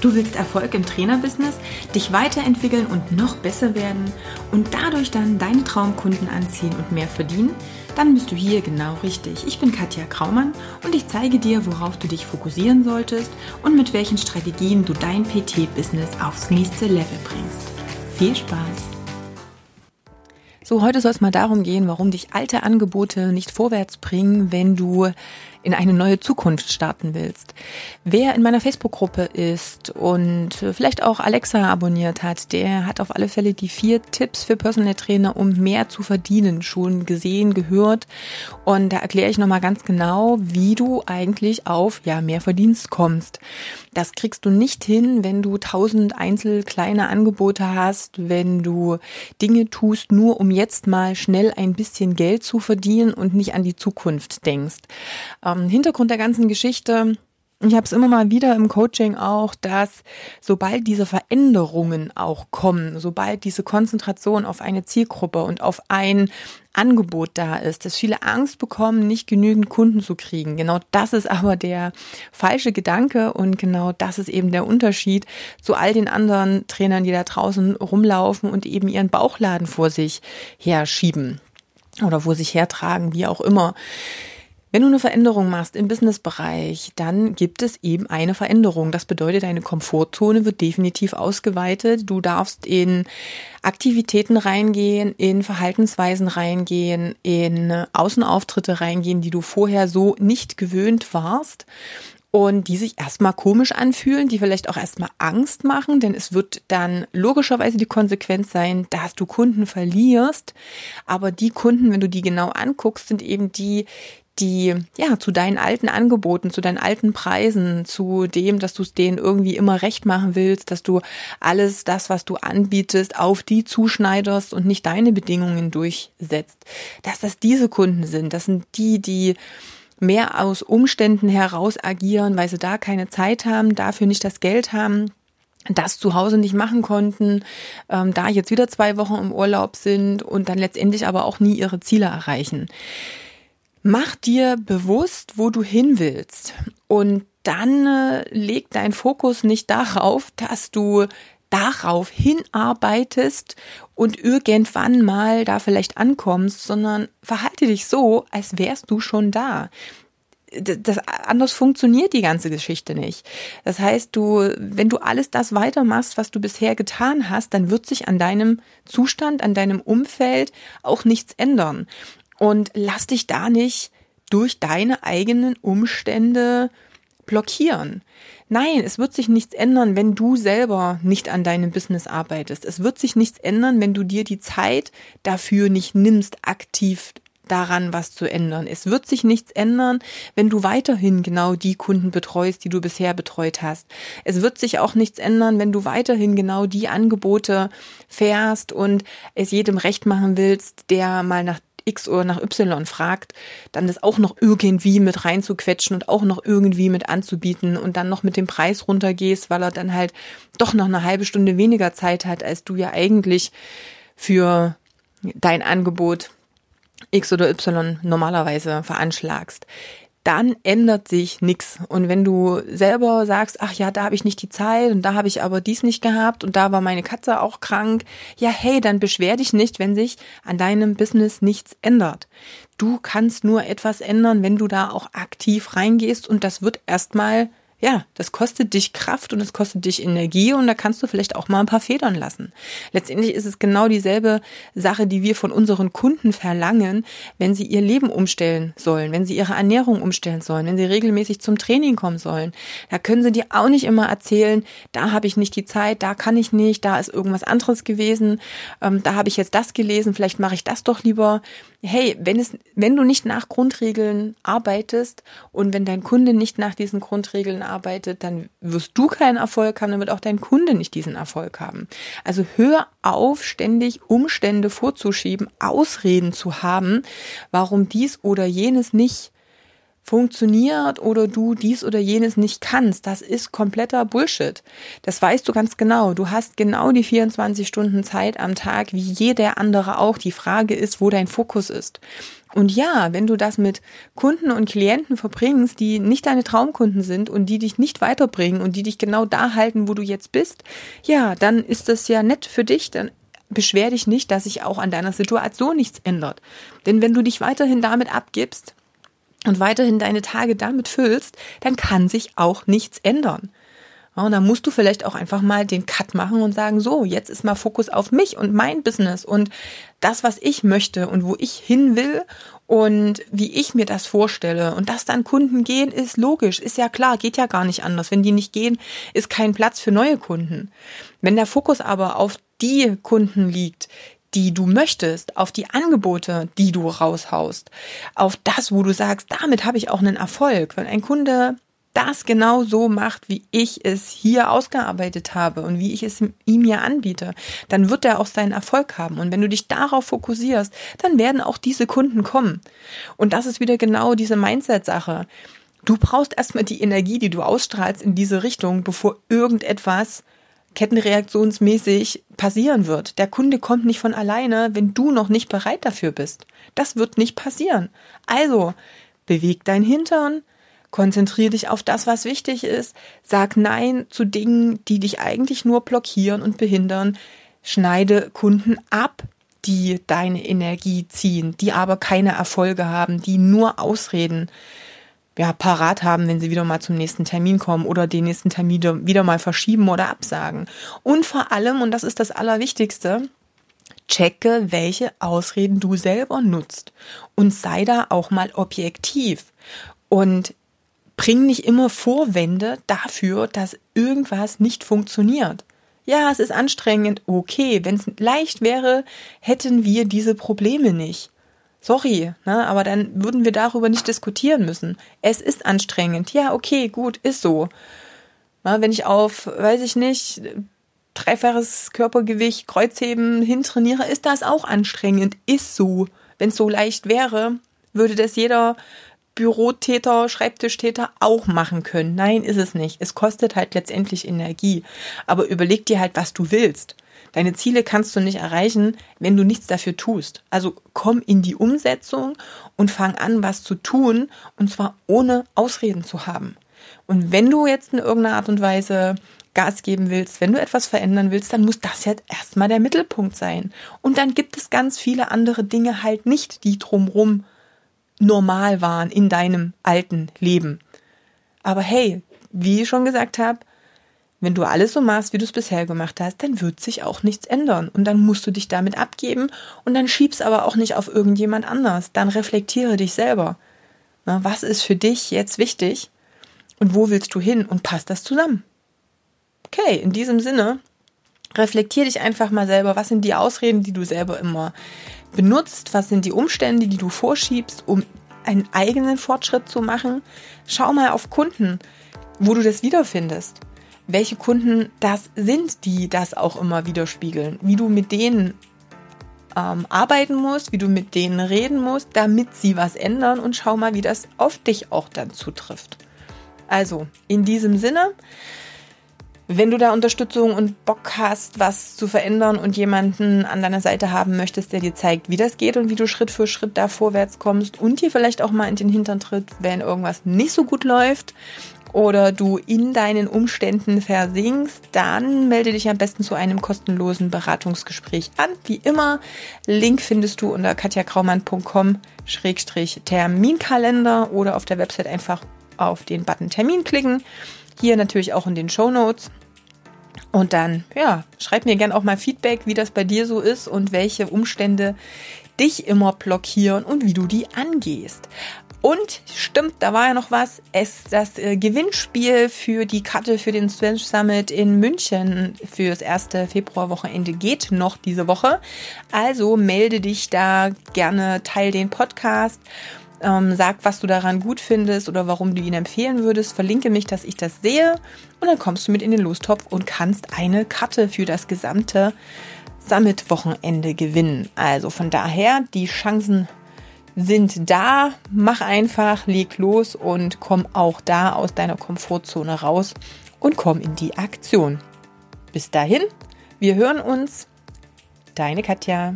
Du willst Erfolg im Trainerbusiness, dich weiterentwickeln und noch besser werden und dadurch dann deine Traumkunden anziehen und mehr verdienen? Dann bist du hier genau richtig. Ich bin Katja Kraumann und ich zeige dir, worauf du dich fokussieren solltest und mit welchen Strategien du dein PT-Business aufs nächste Level bringst. Viel Spaß! So, heute soll es mal darum gehen, warum dich alte Angebote nicht vorwärts bringen, wenn du in eine neue Zukunft starten willst. Wer in meiner Facebook-Gruppe ist und vielleicht auch Alexa abonniert hat, der hat auf alle Fälle die vier Tipps für Personal Trainer, um mehr zu verdienen, schon gesehen, gehört. Und da erkläre ich nochmal ganz genau, wie du eigentlich auf ja, mehr Verdienst kommst. Das kriegst du nicht hin, wenn du tausend einzel kleine Angebote hast, wenn du Dinge tust, nur um jetzt mal schnell ein bisschen Geld zu verdienen und nicht an die Zukunft denkst. Ähm, Hintergrund der ganzen Geschichte, ich habe es immer mal wieder im Coaching auch, dass sobald diese Veränderungen auch kommen, sobald diese Konzentration auf eine Zielgruppe und auf ein Angebot da ist, dass viele Angst bekommen, nicht genügend Kunden zu kriegen. Genau das ist aber der falsche Gedanke und genau das ist eben der Unterschied zu all den anderen Trainern, die da draußen rumlaufen und eben ihren Bauchladen vor sich herschieben oder vor sich hertragen, wie auch immer. Wenn du eine Veränderung machst im Businessbereich, dann gibt es eben eine Veränderung. Das bedeutet, deine Komfortzone wird definitiv ausgeweitet. Du darfst in Aktivitäten reingehen, in Verhaltensweisen reingehen, in Außenauftritte reingehen, die du vorher so nicht gewöhnt warst und die sich erstmal komisch anfühlen, die vielleicht auch erstmal Angst machen, denn es wird dann logischerweise die Konsequenz sein, dass du Kunden verlierst. Aber die Kunden, wenn du die genau anguckst, sind eben die, die ja zu deinen alten Angeboten, zu deinen alten Preisen, zu dem, dass du es denen irgendwie immer recht machen willst, dass du alles das, was du anbietest, auf die zuschneiderst und nicht deine Bedingungen durchsetzt. Dass das diese Kunden sind, das sind die, die mehr aus Umständen heraus agieren, weil sie da keine Zeit haben, dafür nicht das Geld haben, das zu Hause nicht machen konnten, ähm, da jetzt wieder zwei Wochen im Urlaub sind und dann letztendlich aber auch nie ihre Ziele erreichen. Mach dir bewusst, wo du hin willst und dann äh, leg dein Fokus nicht darauf, dass du darauf hinarbeitest und irgendwann mal da vielleicht ankommst, sondern verhalte dich so, als wärst du schon da. Das, anders funktioniert die ganze Geschichte nicht. Das heißt, du, wenn du alles das weitermachst, was du bisher getan hast, dann wird sich an deinem Zustand, an deinem Umfeld auch nichts ändern. Und lass dich da nicht durch deine eigenen Umstände blockieren. Nein, es wird sich nichts ändern, wenn du selber nicht an deinem Business arbeitest. Es wird sich nichts ändern, wenn du dir die Zeit dafür nicht nimmst, aktiv daran was zu ändern. Es wird sich nichts ändern, wenn du weiterhin genau die Kunden betreust, die du bisher betreut hast. Es wird sich auch nichts ändern, wenn du weiterhin genau die Angebote fährst und es jedem recht machen willst, der mal nach X oder nach Y fragt, dann das auch noch irgendwie mit reinzuquetschen und auch noch irgendwie mit anzubieten und dann noch mit dem Preis runtergehst, weil er dann halt doch noch eine halbe Stunde weniger Zeit hat, als du ja eigentlich für dein Angebot X oder Y normalerweise veranschlagst dann ändert sich nichts. Und wenn du selber sagst, ach ja, da habe ich nicht die Zeit und da habe ich aber dies nicht gehabt und da war meine Katze auch krank, ja, hey, dann beschwer dich nicht, wenn sich an deinem Business nichts ändert. Du kannst nur etwas ändern, wenn du da auch aktiv reingehst und das wird erstmal ja, das kostet dich Kraft und es kostet dich Energie und da kannst du vielleicht auch mal ein paar Federn lassen. Letztendlich ist es genau dieselbe Sache, die wir von unseren Kunden verlangen, wenn sie ihr Leben umstellen sollen, wenn sie ihre Ernährung umstellen sollen, wenn sie regelmäßig zum Training kommen sollen. Da können sie dir auch nicht immer erzählen, da habe ich nicht die Zeit, da kann ich nicht, da ist irgendwas anderes gewesen, ähm, da habe ich jetzt das gelesen, vielleicht mache ich das doch lieber hey, wenn es, wenn du nicht nach Grundregeln arbeitest und wenn dein Kunde nicht nach diesen Grundregeln arbeitet, dann wirst du keinen Erfolg haben, dann wird auch dein Kunde nicht diesen Erfolg haben. Also hör auf, ständig Umstände vorzuschieben, Ausreden zu haben, warum dies oder jenes nicht funktioniert oder du dies oder jenes nicht kannst. Das ist kompletter Bullshit. Das weißt du ganz genau. Du hast genau die 24 Stunden Zeit am Tag, wie jeder andere auch. Die Frage ist, wo dein Fokus ist. Und ja, wenn du das mit Kunden und Klienten verbringst, die nicht deine Traumkunden sind und die dich nicht weiterbringen und die dich genau da halten, wo du jetzt bist, ja, dann ist das ja nett für dich, dann beschwer dich nicht, dass sich auch an deiner Situation nichts ändert. Denn wenn du dich weiterhin damit abgibst und weiterhin deine Tage damit füllst, dann kann sich auch nichts ändern. Und dann musst du vielleicht auch einfach mal den Cut machen und sagen, so, jetzt ist mal Fokus auf mich und mein Business und das, was ich möchte und wo ich hin will und wie ich mir das vorstelle. Und dass dann Kunden gehen, ist logisch, ist ja klar, geht ja gar nicht anders. Wenn die nicht gehen, ist kein Platz für neue Kunden. Wenn der Fokus aber auf die Kunden liegt, die du möchtest, auf die Angebote, die du raushaust, auf das, wo du sagst, damit habe ich auch einen Erfolg. Wenn ein Kunde das genau so macht, wie ich es hier ausgearbeitet habe und wie ich es ihm ja anbiete, dann wird er auch seinen Erfolg haben. Und wenn du dich darauf fokussierst, dann werden auch diese Kunden kommen. Und das ist wieder genau diese Mindset-Sache. Du brauchst erstmal die Energie, die du ausstrahlst in diese Richtung, bevor irgendetwas kettenreaktionsmäßig passieren wird. Der Kunde kommt nicht von alleine, wenn du noch nicht bereit dafür bist. Das wird nicht passieren. Also, beweg dein Hintern, Konzentriere dich auf das, was wichtig ist. Sag Nein zu Dingen, die dich eigentlich nur blockieren und behindern. Schneide Kunden ab, die deine Energie ziehen, die aber keine Erfolge haben, die nur Ausreden ja, parat haben, wenn sie wieder mal zum nächsten Termin kommen oder den nächsten Termin wieder mal verschieben oder absagen. Und vor allem, und das ist das Allerwichtigste, checke, welche Ausreden du selber nutzt und sei da auch mal objektiv. Und bring nicht immer Vorwände dafür, dass irgendwas nicht funktioniert. Ja, es ist anstrengend, okay. Wenn es leicht wäre, hätten wir diese Probleme nicht. Sorry, ne, aber dann würden wir darüber nicht diskutieren müssen. Es ist anstrengend. Ja, okay, gut, ist so. Na, wenn ich auf, weiß ich nicht, dreifaches Körpergewicht, Kreuzheben hintrainiere, ist das auch anstrengend. Ist so. Wenn es so leicht wäre, würde das jeder Bürotäter, Schreibtischtäter auch machen können. Nein, ist es nicht. Es kostet halt letztendlich Energie. Aber überleg dir halt, was du willst. Deine Ziele kannst du nicht erreichen, wenn du nichts dafür tust. Also komm in die Umsetzung und fang an, was zu tun, und zwar ohne Ausreden zu haben. Und wenn du jetzt in irgendeiner Art und Weise Gas geben willst, wenn du etwas verändern willst, dann muss das jetzt erstmal der Mittelpunkt sein. Und dann gibt es ganz viele andere Dinge halt nicht, die drumrum normal waren in deinem alten Leben. Aber hey, wie ich schon gesagt habe, wenn du alles so machst, wie du es bisher gemacht hast, dann wird sich auch nichts ändern. Und dann musst du dich damit abgeben und dann schiebst aber auch nicht auf irgendjemand anders. Dann reflektiere dich selber. Na, was ist für dich jetzt wichtig und wo willst du hin und passt das zusammen? Okay, in diesem Sinne, reflektier dich einfach mal selber. Was sind die Ausreden, die du selber immer benutzt, was sind die Umstände, die du vorschiebst, um einen eigenen Fortschritt zu machen. Schau mal auf Kunden, wo du das wiederfindest. Welche Kunden das sind, die das auch immer widerspiegeln. Wie du mit denen ähm, arbeiten musst, wie du mit denen reden musst, damit sie was ändern und schau mal, wie das auf dich auch dann zutrifft. Also, in diesem Sinne, wenn du da Unterstützung und Bock hast, was zu verändern und jemanden an deiner Seite haben möchtest, der dir zeigt, wie das geht und wie du Schritt für Schritt da vorwärts kommst und dir vielleicht auch mal in den Hintern tritt, wenn irgendwas nicht so gut läuft oder du in deinen Umständen versinkst, dann melde dich am besten zu einem kostenlosen Beratungsgespräch an. Wie immer, Link findest du unter katjakraumann.com-terminkalender oder auf der Website einfach auf den Button Termin klicken. Hier natürlich auch in den Show Notes. Und dann, ja, schreib mir gern auch mal Feedback, wie das bei dir so ist und welche Umstände dich immer blockieren und wie du die angehst. Und stimmt, da war ja noch was. Es das äh, Gewinnspiel für die Karte für den Strange Summit in München für das erste Februarwochenende geht noch diese Woche. Also melde dich da gerne, teil den Podcast ähm, sag, was du daran gut findest oder warum du ihn empfehlen würdest. Verlinke mich, dass ich das sehe. Und dann kommst du mit in den Lostopf und kannst eine Karte für das gesamte Summit-Wochenende gewinnen. Also von daher, die Chancen sind da. Mach einfach, leg los und komm auch da aus deiner Komfortzone raus und komm in die Aktion. Bis dahin, wir hören uns. Deine Katja.